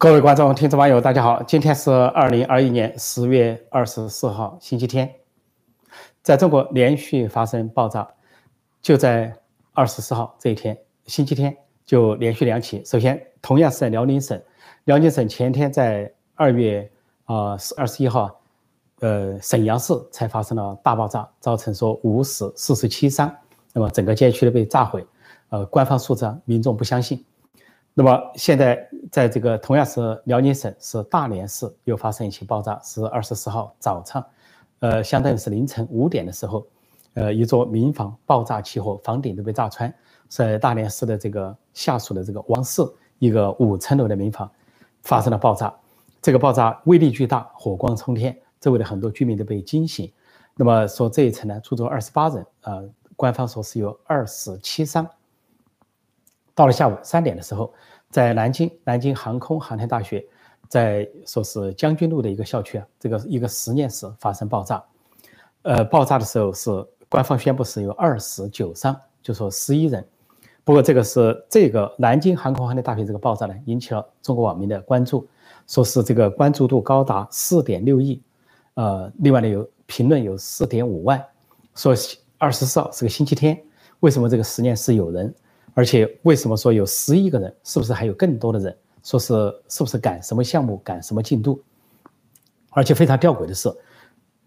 各位观众、听众、网友，大家好！今天是二零二一年十月二十四号，星期天。在中国连续发生爆炸，就在二十四号这一天，星期天就连续两起。首先，同样是在辽宁省，辽宁省前天在二月啊二十一号，呃，沈阳市才发生了大爆炸，造成说五死四十七伤，那么整个街区都被炸毁。呃，官方数字民众不相信。那么现在，在这个同样是辽宁省，是大连市又发生一起爆炸，是二十四号早上，呃，相当于是凌晨五点的时候，呃，一座民房爆炸起火，房顶都被炸穿，在大连市的这个下属的这个王氏一个五层楼的民房发生了爆炸，这个爆炸威力巨大，火光冲天，周围的很多居民都被惊醒。那么说这一层呢，住着二十八人，呃，官方说是有二死七伤。到了下午三点的时候，在南京南京航空航天大学，在说是将军路的一个校区啊，这个一个实验室发生爆炸。呃，爆炸的时候是官方宣布是有二死九伤，就说十一人。不过这个是这个南京航空航天大学这个爆炸呢，引起了中国网民的关注，说是这个关注度高达四点六亿。呃，另外呢有评论有四点五万，说二十四号是个星期天，为什么这个实验室有人？而且为什么说有十亿个人？是不是还有更多的人？说是是不是赶什么项目、赶什么进度？而且非常吊诡的是，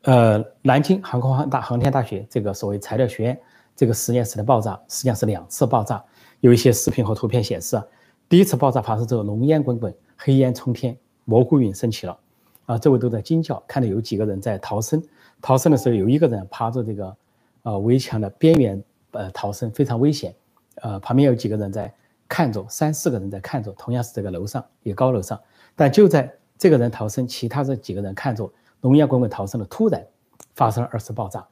呃，南京航空航大航天大学这个所谓材料学院这个实验室的爆炸，实际上是两次爆炸。有一些视频和图片显示，第一次爆炸发生之后，浓烟滚滚，黑烟冲天，蘑菇云升起了，啊，周围都在惊叫，看到有几个人在逃生。逃生的时候，有一个人趴着这个呃围墙的边缘，呃，逃生非常危险。呃，旁边有几个人在看着，三四个人在看着，同样是这个楼上，一个高楼上。但就在这个人逃生，其他这几个人看着浓烟滚滚逃生了，突然发生了二次爆炸，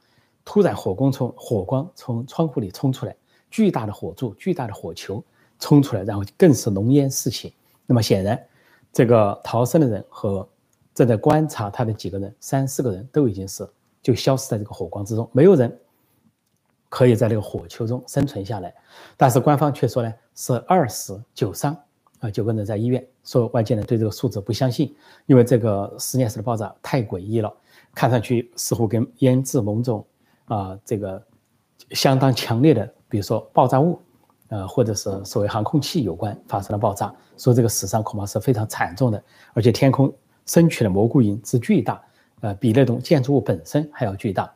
突然火光从火光从窗户里冲出来，巨大的火柱、巨大的火球冲出来，然后更是浓烟四起。那么显然，这个逃生的人和正在观察他的几个人，三四个人都已经是就消失在这个火光之中，没有人。可以在这个火球中生存下来，但是官方却说呢是二死九伤啊，九个人在医院。说外界呢对这个数字不相信，因为这个实验室的爆炸太诡异了，看上去似乎跟腌制某种啊这个相当强烈的，比如说爆炸物，呃或者是所谓航空器有关发生了爆炸。说这个死伤恐怕是非常惨重的，而且天空升起的蘑菇云之巨大，呃比那种建筑物本身还要巨大，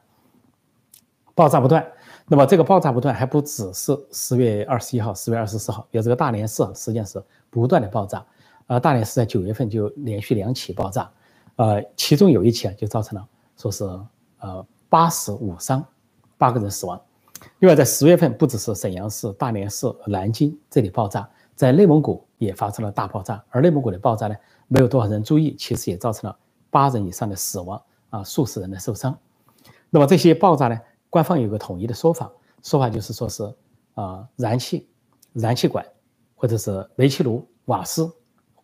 爆炸不断。那么这个爆炸不断，还不只是十月二十一号、十月二十四号，有这个大连市实际上是不断的爆炸。呃，大连市在九月份就连续两起爆炸，呃，其中有一起啊就造成了说是呃八死五伤，八个人死亡。另外在十月份，不只是沈阳市、大连市、南京这里爆炸，在内蒙古也发生了大爆炸，而内蒙古的爆炸呢，没有多少人注意，其实也造成了八人以上的死亡啊，数十人的受伤。那么这些爆炸呢？官方有个统一的说法，说法就是说是啊，燃气、燃气管或者是煤气炉、瓦斯，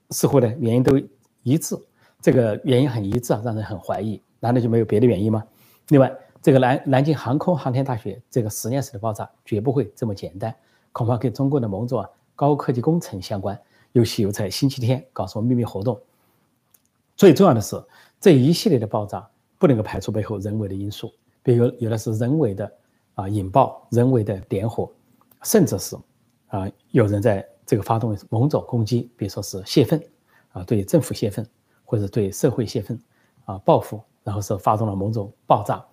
似乎呢原因都一致。这个原因很一致啊，让人很怀疑。难道就没有别的原因吗？另外，这个南南京航空航天大学这个实验室的爆炸绝不会这么简单，恐怕跟中国的某种高科技工程相关，尤其又在星期天搞什么秘密活动。最重要的是，这一系列的爆炸不能够排除背后人为的因素。比如有的是人为的啊引爆，人为的点火，甚至是啊有人在这个发动某种攻击，比如说是泄愤啊对政府泄愤或者对社会泄愤啊报复，然后是发动了某种爆炸，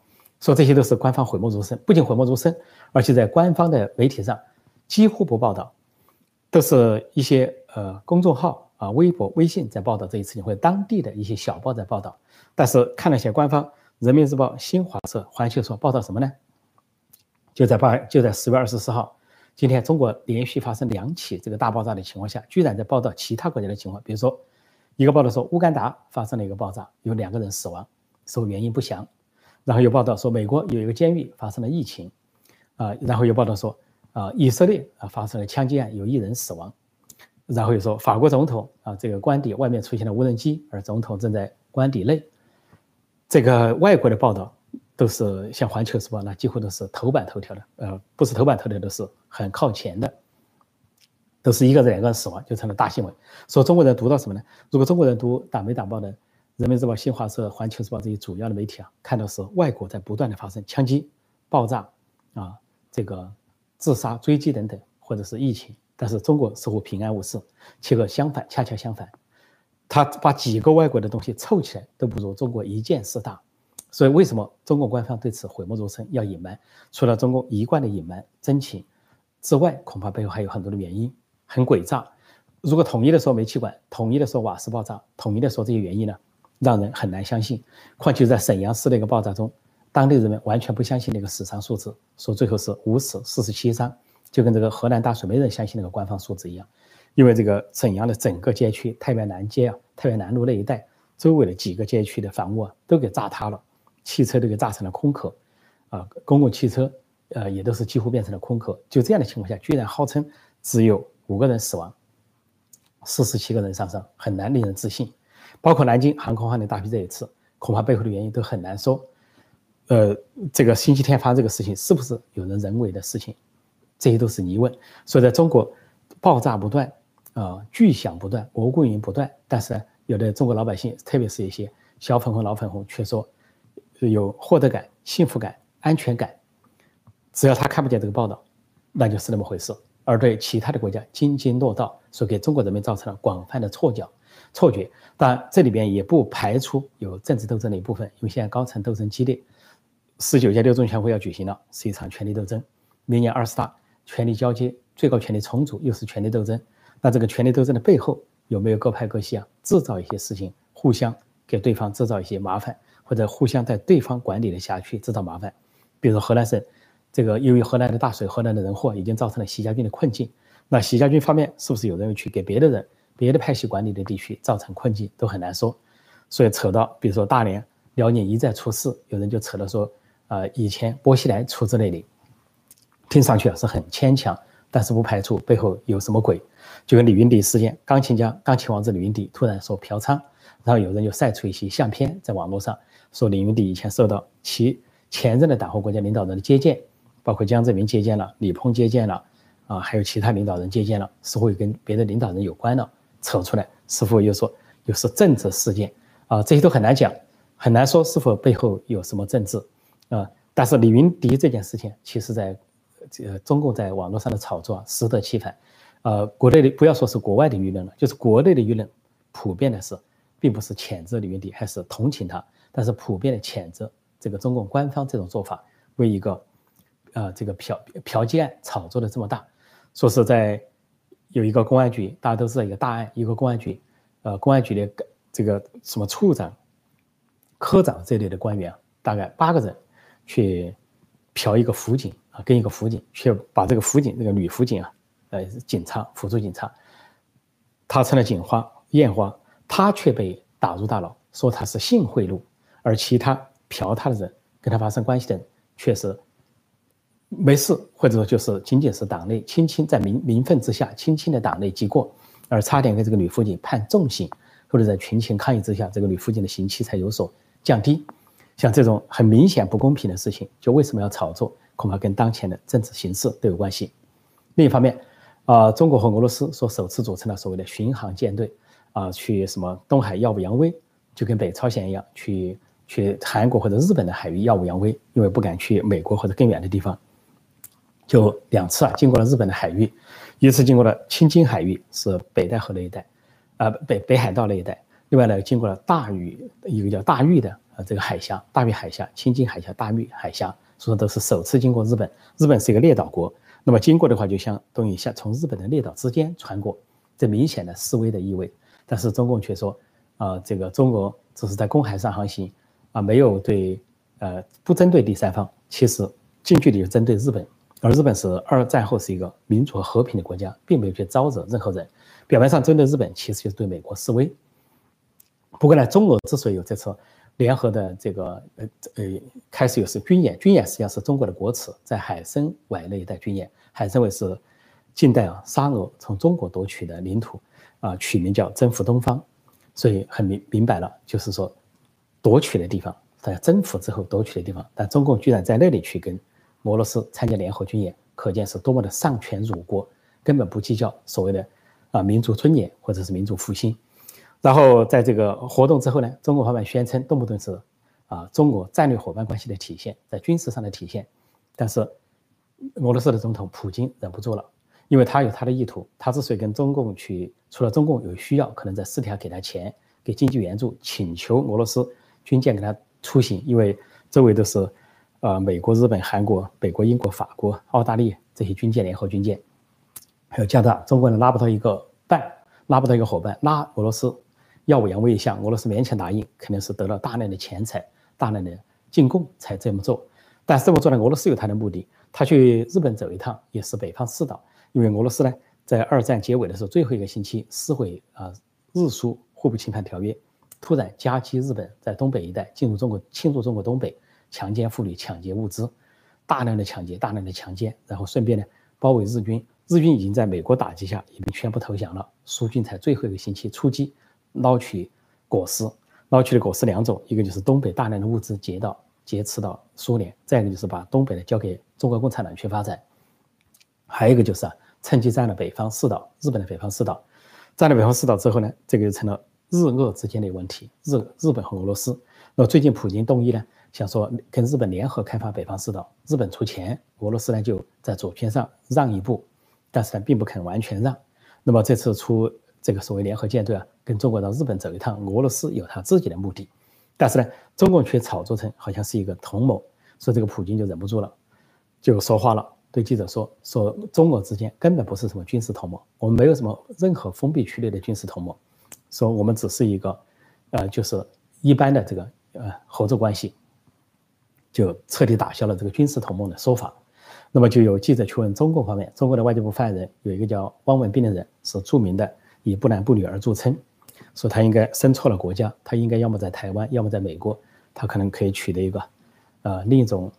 说这些都是官方讳莫如深，不仅讳莫如深，而且在官方的媒体上几乎不报道，都是一些呃公众号啊微博、微信在报道这一事情，或者当地的一些小报在报道，但是看了一些官方。人民日报、新华社、环球说报道什么呢？就在八，就在十月二十四号，今天中国连续发生两起这个大爆炸的情况下，居然在报道其他国家的情况。比如说，一个报道说乌干达发生了一个爆炸，有两个人死亡，说原因不详。然后有报道说美国有一个监狱发生了疫情，啊，然后有报道说啊以色列啊发生了枪击案，有一人死亡。然后又说法国总统啊这个官邸外面出现了无人机，而总统正在官邸内。这个外国的报道都是像《环球时报》那几乎都是头版头条的，呃，不是头版头条，都是很靠前的，都是一个人、两个人死亡就成了大新闻。说中国人读到什么呢？如果中国人读党媒党报的《人民日报》、新华社、环球时报这些主要的媒体啊，看到是外国在不断的发生枪击、爆炸啊，这个自杀、追击等等，或者是疫情，但是中国似乎平安无事。结果相反，恰恰相反，他把几个外国的东西凑起来都不如中国一件事大。所以为什么中国官方对此讳莫如深，要隐瞒？除了中共一贯的隐瞒真情之外，恐怕背后还有很多的原因，很诡诈。如果统一的说煤气管，统一的说瓦斯爆炸，统一的说这些原因呢，让人很难相信。况且在沈阳市那个爆炸中，当地人们完全不相信那个死伤数字，说最后是五死四十七伤，就跟这个河南大水没人相信那个官方数字一样。因为这个沈阳的整个街区太原南街啊，太原南路那一带周围的几个街区的房屋啊，都给炸塌了。汽车都给炸成了空壳，啊，公共汽车，呃，也都是几乎变成了空壳。就这样的情况下，居然号称只有五个人死亡，四十七个人伤伤，很难令人置信。包括南京航空航天大批这一次，恐怕背后的原因都很难说。呃，这个星期天发生这个事情，是不是有人人为的事情？这些都是疑问。所以，在中国，爆炸不断，啊，巨响不断，蘑菇云不断，但是有的中国老百姓，特别是一些小粉红、老粉红，却说。有获得感、幸福感、安全感，只要他看不见这个报道，那就是那么回事。而对其他的国家津津乐道，所给中国人民造成了广泛的错觉。错觉。当然，这里边也不排除有政治斗争的一部分，因为现在高层斗争激烈。十九届六中全会要举行了，是一场权力斗争。明年二十大，权力交接、最高权力重组，又是权力斗争。那这个权力斗争的背后，有没有各派各系啊？制造一些事情，互相给对方制造一些麻烦？或者互相在对方管理的辖区制造麻烦，比如河南省，这个由于河南的大水，河南的人祸已经造成了习家军的困境。那习家军方面是不是有人去给别的人、别的派系管理的地区造成困境，都很难说。所以扯到，比如说大连、辽宁一再出事，有人就扯到说，呃，以前薄熙来出自那里，听上去啊是很牵强，但是不排除背后有什么鬼。就跟李云迪事件，钢琴家、钢琴王子李云迪突然说嫖娼，然后有人就晒出一些相片在网络上。说李云迪以前受到其前任的党和国家领导人的接见，包括江泽民接见了，李鹏接见了，啊，还有其他领导人接见了，似乎跟别的领导人有关了，扯出来，似乎又说又是政治事件，啊，这些都很难讲，很难说是否背后有什么政治，啊，但是李云迪这件事情，其实在这个中共在网络上的炒作适得其反，呃，国内的不要说是国外的舆论了，就是国内的舆论，普遍的是，并不是谴责李云迪，还是同情他。但是普遍的谴责这个中共官方这种做法为一个，呃，这个嫖嫖妓案炒作的这么大，说是在有一个公安局，大家都知道一个大案，一个公安局，呃，公安局的这个什么处长、科长这类的官员，大概八个人去嫖一个辅警跟一个辅警去把这个辅警那个女辅警啊，呃，警察辅助警察，她成了警花艳花，她却被打入大牢，说她是性贿赂。而其他嫖他的人，跟他发生关系的人，却是没事，或者说就是仅仅是党内轻轻在民民愤之下，轻轻的党内记过，而差点给这个女辅警判重刑，或者在群情抗议之下，这个女辅警的刑期才有所降低。像这种很明显不公平的事情，就为什么要炒作？恐怕跟当前的政治形势都有关系。另一方面，啊，中国和俄罗斯说首次组成了所谓的巡航舰队，啊，去什么东海耀武扬威，就跟北朝鲜一样去。去韩国或者日本的海域耀武扬威，因为不敢去美国或者更远的地方，就两次啊，经过了日本的海域，一次经过了青津海域，是北戴河那一带，啊北北海道那一带，另外呢经过了大隅一个叫大隅的啊这个海峡，大隅海峡、青津海峡、大隅海峡，说都是首次经过日本。日本是一个列岛国，那么经过的话，就相当于像从日本的列岛之间穿过，这明显的示威的意味。但是中共却说，啊这个中国只是在公海上航行。啊，没有对，呃，不针对第三方，其实近距离就针对日本，而日本是二战后是一个民主和和平的国家，并没有去招惹任何人。表面上针对日本，其实就是对美国示威。不过呢，中俄之所以有这次联合的这个呃呃开始有是军演，军演实际上是中国的国耻，在海参崴那一带军演，海参崴是近代啊沙俄从中国夺取的领土，啊取名叫征服东方，所以很明明白了，就是说。夺取的地方，在征服之后夺取的地方，但中共居然在那里去跟俄罗斯参加联合军演，可见是多么的丧权辱国根本不计较所谓的啊民族尊严或者是民族复兴。然后在这个活动之后呢，中国方面宣称动不动是啊中国战略伙伴关系的体现，在军事上的体现。但是俄罗斯的总统普京忍不住了，因为他有他的意图。他之所以跟中共去，除了中共有需要，可能在私底下给他钱，给经济援助，请求俄罗斯军舰给他出行，因为周围都是呃美国、日本、韩国、北国、英国、法国、澳大利亚这些军舰联合军舰，还有加拿大，中国人拉不到一个伴，拉不到一个伙伴，拉俄罗斯。耀武扬威一下，俄罗斯勉强答应，肯定是得了大量的钱财、大量的进贡才这么做。但是这么做呢，俄罗斯有他的目的。他去日本走一趟，也是北方四岛，因为俄罗斯呢，在二战结尾的时候，最后一个星期撕毁啊日苏互不侵犯条约，突然夹击日本，在东北一带进入中国，侵入中国东北，强奸妇女、抢劫物资，大量的抢劫、大量的强奸，然后顺便呢包围日军。日军已经在美国打击下已经全部投降了，苏军才最后一个星期出击。捞取果实，捞取的果实两种，一个就是东北大量的物资劫到劫持到苏联，再一个就是把东北的交给中国共产党去发展，还有一个就是啊，趁机占了北方四岛，日本的北方四岛，占了北方四岛之后呢，这个就成了日俄之间的问题，日日本和俄罗斯。那么最近普京动议呢，想说跟日本联合开发北方四岛，日本出钱，俄罗斯呢就在左偏上让一步，但是呢并不肯完全让。那么这次出。这个所谓联合舰队啊，跟中国到日本走一趟，俄罗斯有他自己的目的，但是呢，中共却炒作成好像是一个同盟，所以这个普京就忍不住了，就说话了，对记者说：“说中俄之间根本不是什么军事同盟，我们没有什么任何封闭区内的军事同盟，说我们只是一个，呃，就是一般的这个呃合作关系，就彻底打消了这个军事同盟的说法。那么就有记者去问中共方面，中国的外交部发言人有一个叫汪文斌的人，是著名的。”以不男不女而著称，说他应该生错了国家，他应该要么在台湾，要么在美国，他可能可以取得一个，呃，另一种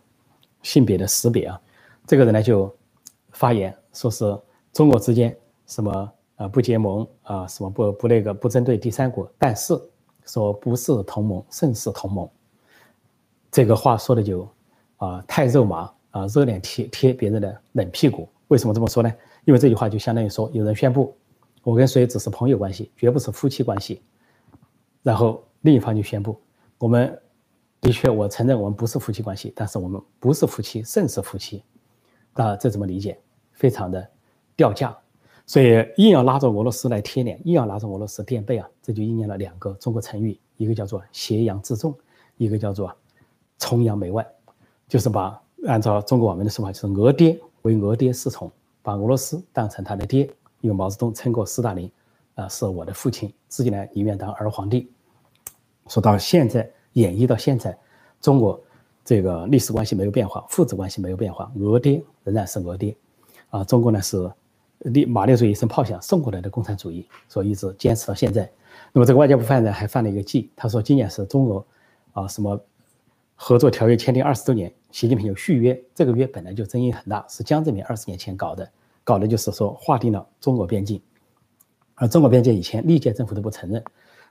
性别的识别啊。这个人呢就发言说是中国之间什么啊不结盟啊什么不不那个不针对第三国，但是说不是同盟胜似同盟。这个话说的就啊太肉麻啊，热脸贴贴别人的冷屁股。为什么这么说呢？因为这句话就相当于说有人宣布。我跟谁只是朋友关系，绝不是夫妻关系。然后另一方就宣布，我们的确，我承认我们不是夫妻关系，但是我们不是夫妻，胜似夫妻。那这怎么理解？非常的掉价。所以硬要拉着俄罗斯来贴脸，硬要拉着俄罗斯垫背啊，这就应验了两个中国成语，一个叫做挟洋自重，一个叫做崇洋媚外，就是把按照中国网民的说法，就是俄爹为俄爹侍从，把俄罗斯当成他的爹。因为毛泽东称过斯大林，啊，是我的父亲，自己呢宁愿当儿皇帝。说到现在，演绎到现在，中国这个历史关系没有变化，父子关系没有变化，俄爹仍然是俄爹，啊，中国呢是立马列主义一声炮响送过来的共产主义，所以一直坚持到现在。那么这个外交部发言人还犯了一个忌，他说今年是中俄啊什么合作条约签订二十周年，习近平有续约，这个约本来就争议很大，是江泽民二十年前搞的。搞的就是说划定了中国边境，而中国边界以前历届政府都不承认，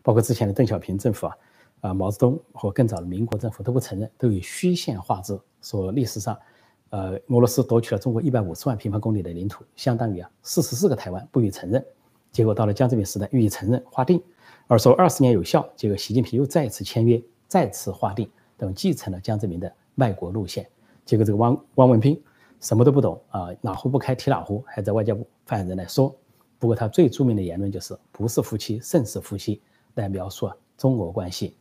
包括之前的邓小平政府啊，啊毛泽东和更早的民国政府都不承认，都以虚线划之，说历史上，呃俄罗斯夺取了中国一百五十万平方公里的领土，相当于啊四十四个台湾，不予承认。结果到了江泽民时代予以承认划定，而说二十年有效，结果习近平又再次签约，再次划定，等继承了江泽民的卖国路线。结果这个汪汪文斌。什么都不懂啊，哪壶不开提哪壶，还在外交部发言人来说。不过他最著名的言论就是“不是夫妻胜似夫妻”，来描述中国关系。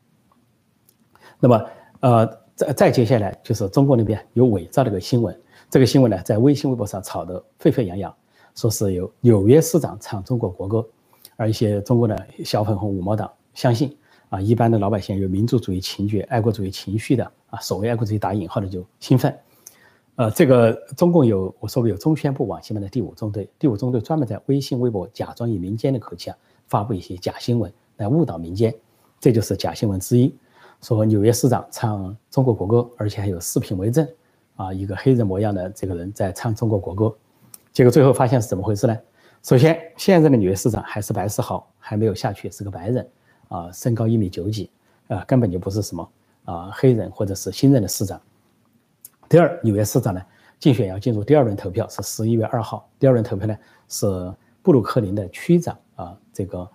那么，呃，再再接下来就是中国那边有伪造的一个新闻，这个新闻呢在微信、微博上炒得沸沸扬扬，说是有纽约市长唱中国国歌，而一些中国的小粉红五毛党相信啊，一般的老百姓有民族主义情节、爱国主义情绪的啊，所谓爱国主义打引号的就兴奋。呃，这个中共有我说过有中宣部网新闻的第五中队，第五中队专门在微信、微博假装以民间的口气啊，发布一些假新闻来误导民间，这就是假新闻之一。说纽约市长唱中国国歌，而且还有视频为证，啊，一个黑人模样的这个人在唱中国国歌，结果最后发现是怎么回事呢？首先，现在的纽约市长还是白世豪，还没有下去，是个白人，啊，身高一米九几，啊，根本就不是什么啊黑人或者是新任的市长。第二，纽约市长呢竞选要进入第二轮投票，是十一月二号。第二轮投票呢是布鲁克林的区长啊，这个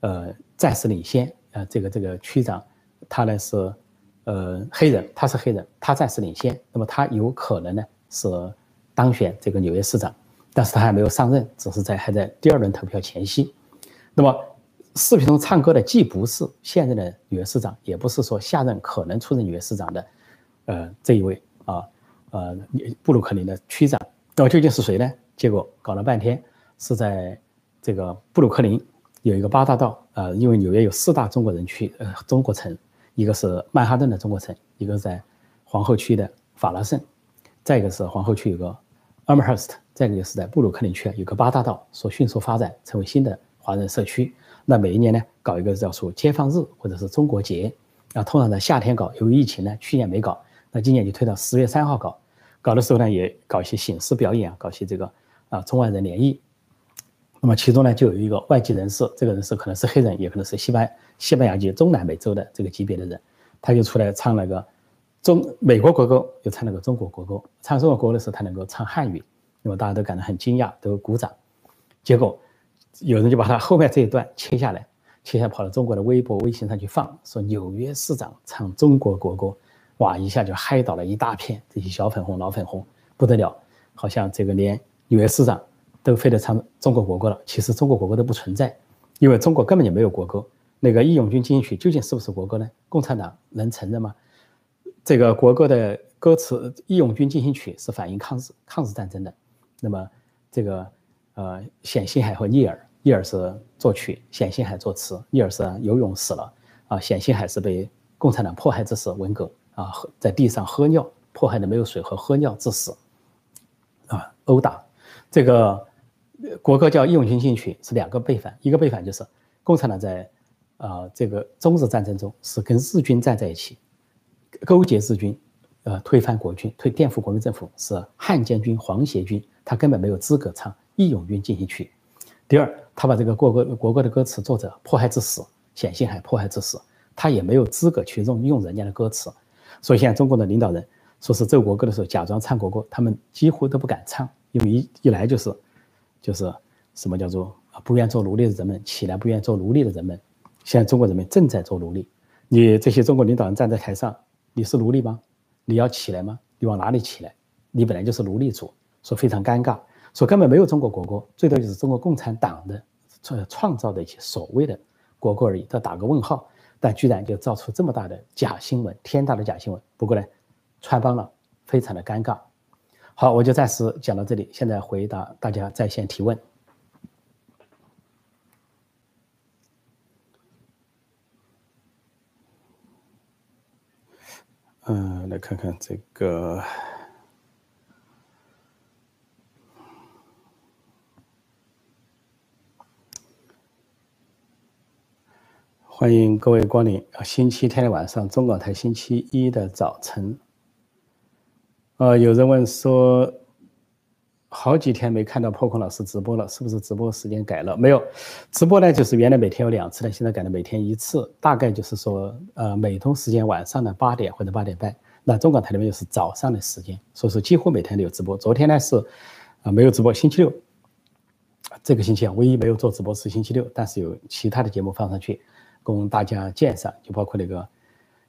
呃暂时领先啊，这个这个区长他呢是呃黑人，他是黑人，他暂时领先，那么他有可能呢是当选这个纽约市长，但是他还没有上任，只是在还在第二轮投票前夕。那么视频中唱歌的既不是现任的纽约市长，也不是说下任可能出任纽约市长的呃这一位啊呃布鲁克林的区长，那么究竟是谁呢？结果搞了半天。是在这个布鲁克林有一个八大道，呃，因为纽约有四大中国人区，呃，中国城，一个是曼哈顿的中国城，一个是在皇后区的法拉盛，再一个是皇后区有个 Amherst，再一个就是在布鲁克林区有个八大道，说迅速发展成为新的华人社区。那每一年呢，搞一个叫做解放日或者是中国节，啊，通常在夏天搞，由于疫情呢，去年没搞，那今年就推到十月三号搞。搞的时候呢，也搞一些形式表演啊，搞些这个啊中外人联谊。那么其中呢，就有一个外籍人士，这个人士可能是黑人，也可能是西班西班牙籍中南美洲的这个级别的人，他就出来唱那个中美国国歌，又唱那个中国国歌。唱中国国歌的时候，他能够唱汉语，那么大家都感到很惊讶，都鼓掌。结果有人就把他后面这一段切下来，切下来跑到中国的微博、微信上去放，说纽约市长唱中国国歌，哇，一下就嗨倒了一大片，这些小粉红、老粉红不得了，好像这个连纽约市长。都非得唱中国国歌了，其实中国国歌都不存在，因为中国根本就没有国歌。那个《义勇军进行曲》究竟是不是国歌呢？共产党能承认吗？这个国歌的歌词《义勇军进行曲》是反映抗日抗日战争的。那么这个呃，冼星海和聂耳，聂耳是作曲，冼星海作词。聂耳是游泳死了啊，冼星海是被共产党迫害致死，文革啊，喝在地上喝尿，迫害的没有水喝，喝尿致死啊，殴打这个。国歌叫《义勇军进行曲》，是两个背反，一个背反就是共产党在啊这个中日战争中是跟日军站在一起，勾结日军，呃推翻国军，推颠覆国民政府，是汉奸军、皇协军，他根本没有资格唱《义勇军进行曲》。第二，他把这个国歌国歌的歌词作者迫害致死，冼星海迫害致死，他也没有资格去用用人家的歌词。所以现在中国的领导人说是奏国歌的时候假装唱国歌，他们几乎都不敢唱，因为一一来就是。就是什么叫做啊不愿做奴隶的人们起来，不愿做奴隶的人们，现在中国人民正在做奴隶。你这些中国领导人站在台上，你是奴隶吗？你要起来吗？你往哪里起来？你本来就是奴隶主，说非常尴尬，说根本没有中国国歌，最多就是中国共产党的创创造的一些所谓的国歌而已，他打个问号，但居然就造出这么大的假新闻，天大的假新闻。不过呢，穿帮了，非常的尴尬。好，我就暂时讲到这里。现在回答大家在线提问。嗯，来看看这个，欢迎各位光临啊！星期天的晚上，中港台星期一的早晨。呃，有人问说，好几天没看到破空老师直播了，是不是直播时间改了？没有，直播呢就是原来每天有两次的，现在改了每天一次，大概就是说，呃，美东时间晚上的八点或者八点半，那中港台那边就是早上的时间，所以说几乎每天都有直播。昨天呢是，啊没有直播，星期六，这个星期啊唯一没有做直播是星期六，但是有其他的节目放上去供大家鉴赏，就包括那个。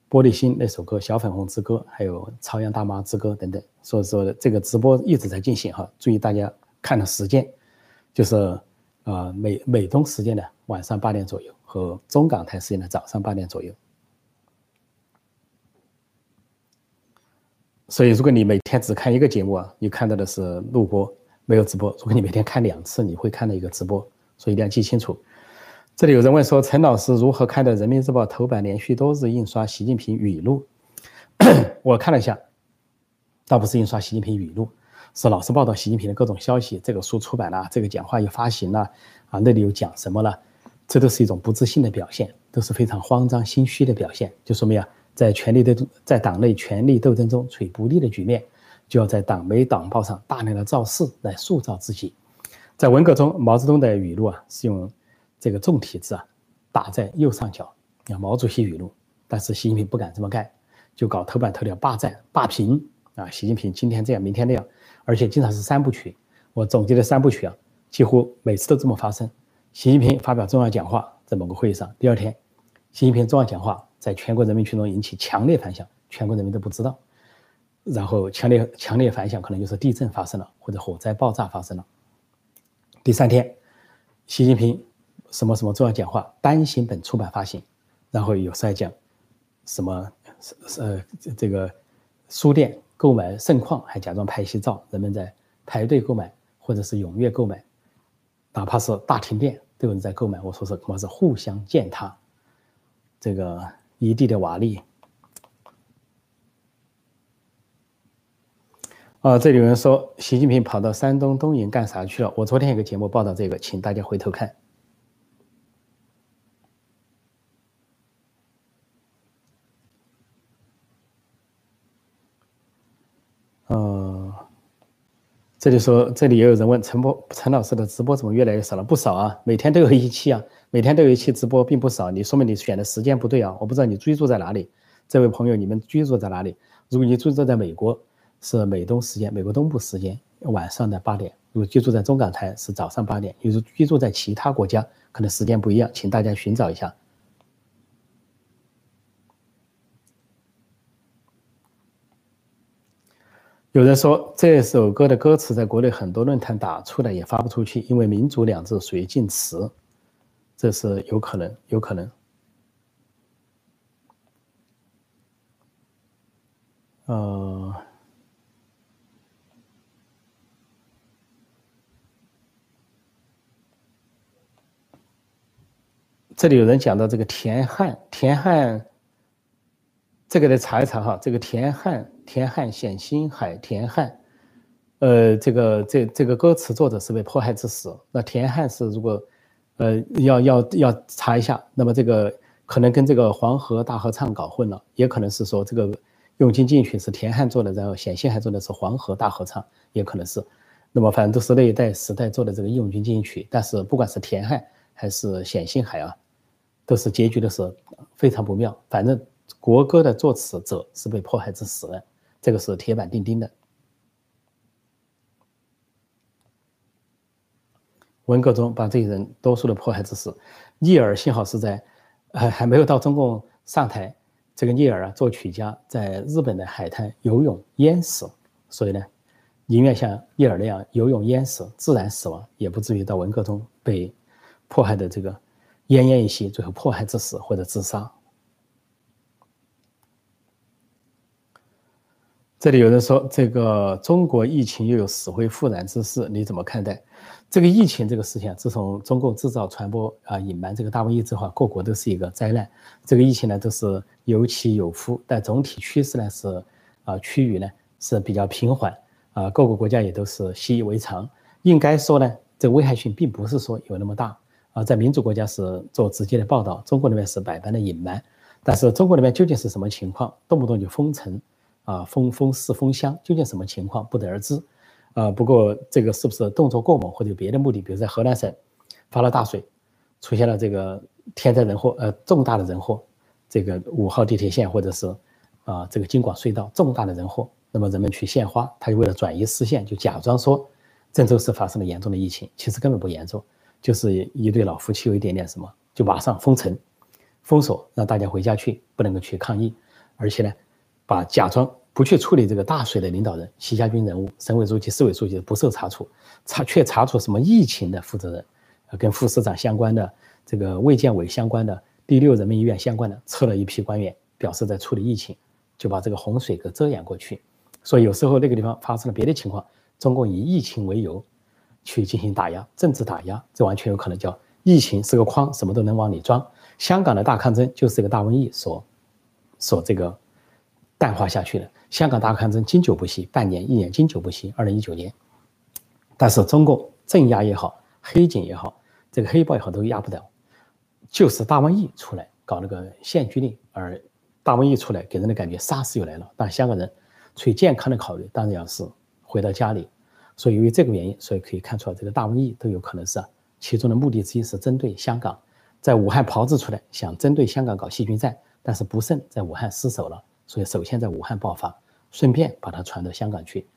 玻璃心那首歌《小粉红之歌》，还有《朝阳大妈之歌》等等，所以说这个直播一直在进行哈。注意大家看的时间，就是呃美美东时间的晚上八点左右，和中港台时间的早上八点左右。所以如果你每天只看一个节目啊，你看到的是录播，没有直播。如果你每天看两次，你会看到一个直播，所以一定要记清楚。这里有人问说：“陈老师如何看待人民日报头版连续多日印刷习近平语录？” 我看了一下，倒不是印刷习近平语录，是老是报道习近平的各种消息。这个书出版了，这个讲话又发行了，啊，那里又讲什么了？这都是一种不自信的表现，都是非常慌张心虚的表现。就说明啊，在权力斗在党内权力斗争中处于不利的局面，就要在党媒党报上大量的造势来塑造自己。在文革中，毛泽东的语录啊是用。这个重体字啊，打在右上角，啊，毛主席语录。但是习近平不敢这么干，就搞头版头条霸占霸屏啊！习近平今天这样，明天那样，而且经常是三部曲。我总结的三部曲啊，几乎每次都这么发生。习近平发表重要讲话，在某个会议上，第二天，习近平重要讲话在全国人民群众引起强烈反响，全国人民都不知道。然后强烈强烈反响可能就是地震发生了，或者火灾爆炸发生了。第三天，习近平什么什么重要讲话单行本出版发行，然后有时还讲什么呃这个书店购买盛况，还假装拍一些照，人们在排队购买或者是踊跃购买，哪怕是大停电都有人在购买。我说是恐怕是互相践踏这个一地的瓦砾。啊，这里有人说习近平跑到山东东营干啥去了？我昨天有个节目报道这个，请大家回头看。这里说，这里也有人问陈播陈老师的直播怎么越来越少了？不少啊，每天都有一期啊，每天都有一期直播，并不少。你说明你选的时间不对啊！我不知道你居住在哪里，这位朋友，你们居住在哪里？如果你居住在美国。是美东时间，美国东部时间晚上的八点。如果居住在中港台是早上八点。如果居住在其他国家，可能时间不一样，请大家寻找一下。有人说这首歌的歌词在国内很多论坛打出来也发不出去，因为“民主”两字属于禁词，这是有可能，有可能。呃。这里有人讲到这个田汉，田汉，这个得查一查哈。这个田汉，田汉显星海，田汉，呃，这个这这个歌词作者是被迫害致死。那田汉是如果，呃，要要要查一下，那么这个可能跟这个黄河大合唱搞混了，也可能是说这个永金进曲是田汉做的，然后显星海做的是黄河大合唱，也可能是。那么反正都是那一代时代做的这个永军进曲，但是不管是田汉还是显星海啊。都是结局的是非常不妙。反正国歌的作词者是被迫害致死的，这个是铁板钉钉的。文革中把这些人多数的迫害致死。聂耳幸好是在呃还没有到中共上台，这个聂耳啊作曲家在日本的海滩游泳淹死，所以呢宁愿像聂耳那样游泳淹死自然死亡，也不至于到文革中被迫害的这个。奄奄一息，最后迫害致死或者自杀。这里有人说，这个中国疫情又有死灰复燃之势，你怎么看待？这个疫情这个事情，自从中共制造、传播啊、隐瞒这个大瘟疫之后，各国都是一个灾难。这个疫情呢，都是有起有伏，但总体趋势呢是啊，趋于呢是比较平缓啊，各个国家也都是习以为常。应该说呢，这危害性并不是说有那么大。啊，在民主国家是做直接的报道，中国那边是百般的隐瞒。但是中国那边究竟是什么情况？动不动就封城，啊，封封市、封乡，究竟什么情况不得而知。啊，不过这个是不是动作过猛或者有别的目的？比如在河南省发了大水，出现了这个天灾人祸，呃，重大的人祸，这个五号地铁线或者是啊这个京广隧道重大的人祸，那么人们去献花，他就为了转移视线，就假装说郑州市发生了严重的疫情，其实根本不严重。就是一对老夫妻有一点点什么，就马上封城、封锁，让大家回家去，不能够去抗议。而且呢，把假装不去处理这个大水的领导人、习家军人物、省委书记、市委书记不受查处，查却查处什么疫情的负责人，跟副市长相关的、这个卫健委相关的、第六人民医院相关的，撤了一批官员，表示在处理疫情，就把这个洪水给遮掩过去。所以有时候那个地方发生了别的情况，中共以疫情为由。去进行打压，政治打压，这完全有可能叫疫情是个筐，什么都能往里装。香港的大抗争就是一个大瘟疫所，所这个淡化下去了。香港大抗争经久不息，半年、一年经久不息。二零一九年，但是中共镇压也好，黑警也好，这个黑暴也好，都压不倒。就是大瘟疫出来搞那个限聚令，而大瘟疫出来给人的感觉，沙士又来了。但香港人出于健康的考虑，当然要是回到家里。所以，由于这个原因，所以可以看出来，这个大瘟疫都有可能是其中的目的之一，是针对香港，在武汉炮制出来，想针对香港搞细菌战，但是不慎在武汉失手了，所以首先在武汉爆发顺便把它传到香港去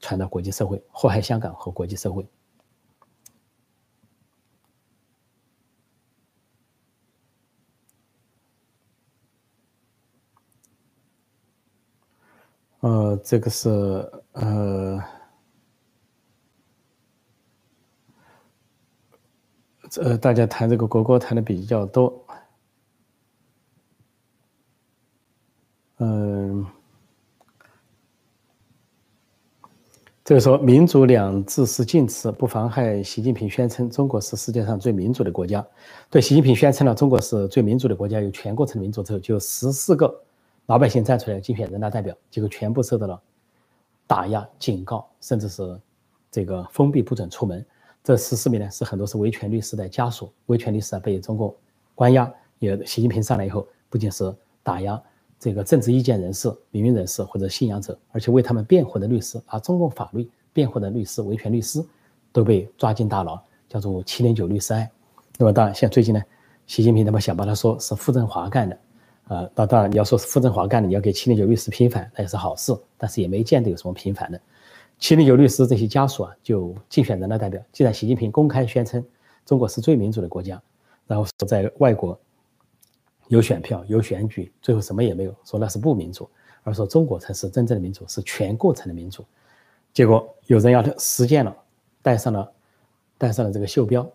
传到国际社会祸害香港和国际社会。呃这个是呃呃大家谈这个国歌谈的比较多这个说“民主”两字是禁词，不妨害习近平宣称中国是世界上最民主的国家。对，习近平宣称了中国是最民主的国家，有全过程民主之后，就十四个老百姓站出来竞选人大代表，结果全部受到了打压、警告，甚至是这个封闭，不准出门。这十四名呢，是很多是维权律师的家属，维权律师啊被中国关押。也，习近平上来以后，不仅是打压。这个政治意见人士、民运人士或者信仰者，而且为他们辩护的律师，啊，中共法律辩护的律师、维权律师，都被抓进大牢，叫做“七零九律师案”。那么，当然，像最近呢，习近平他们想把他说是傅政华干的，呃，当当然你要说是傅政华干的，你要给七零九律师平反，那也是好事，但是也没见得有什么平反的。七零九律师这些家属啊，就竞选人大代表。既然习近平公开宣称中国是最民主的国家，然后说在外国。有选票，有选举，最后什么也没有，说那是不民主，而说中国才是真正的民主，是全过程的民主。结果有人要实践了，戴上了，戴上了这个袖标，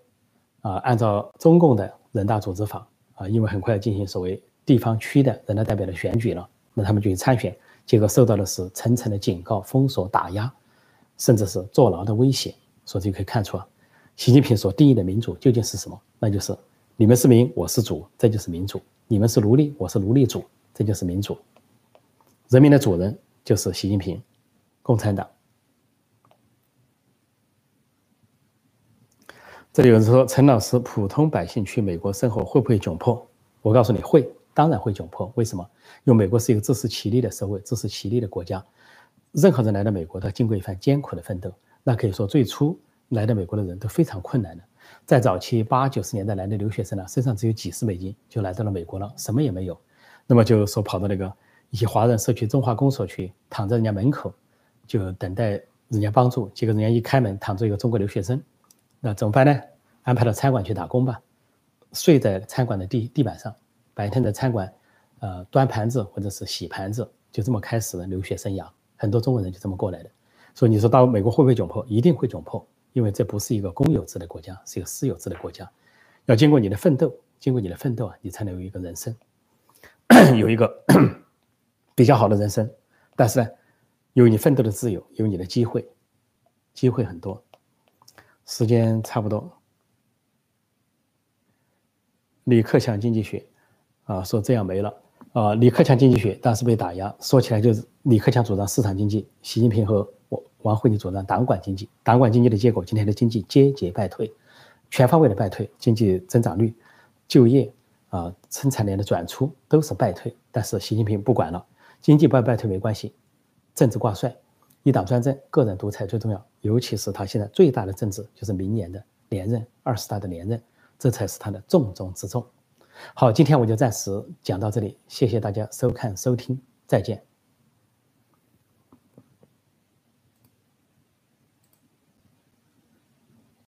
啊，按照中共的人大组织法，啊，因为很快要进行所谓地方区的人大代表的选举了，那他们就去参选，结果受到的是层层的警告、封锁、打压，甚至是坐牢的威胁。所以就可以看出啊，习近平所定义的民主究竟是什么？那就是你们是民，我是主，这就是民主。你们是奴隶，我是奴隶主，这就是民主。人民的主人就是习近平，共产党。这里有人说：“陈老师，普通百姓去美国生活会不会窘迫？”我告诉你会，当然会窘迫。为什么？因为美国是一个自食其力的社会，自食其力的国家。任何人来到美国，都要经过一番艰苦的奋斗。那可以说，最初来到美国的人都非常困难的。在早期八九十年代来的留学生呢，身上只有几十美金就来到了美国了，什么也没有，那么就说跑到那个一些华人社区中华公所去，躺在人家门口，就等待人家帮助。结果人家一开门，躺着一个中国留学生，那怎么办呢？安排到餐馆去打工吧，睡在餐馆的地地板上，白天在餐馆，呃，端盘子或者是洗盘子，就这么开始了留学生涯。很多中国人就这么过来的。所以你说到美国会不会窘迫？一定会窘迫。因为这不是一个公有制的国家，是一个私有制的国家，要经过你的奋斗，经过你的奋斗啊，你才能有一个人生，有一个 比较好的人生。但是呢，有你奋斗的自由，有你的机会，机会很多。时间差不多。李克强经济学啊，说这样没了啊。李克强经济学当时被打压，说起来就是李克强主张市场经济，习近平和。王慧你主张党管经济，党管经济的结果，今天的经济节节败退，全方位的败退，经济增长率、就业啊、生产链的转出都是败退。但是习近平不管了，经济败败退没关系，政治挂帅，一党专政，个人独裁最重要。尤其是他现在最大的政治就是明年的连任，二十大的连任，这才是他的重中之重。好，今天我就暂时讲到这里，谢谢大家收看收听，再见。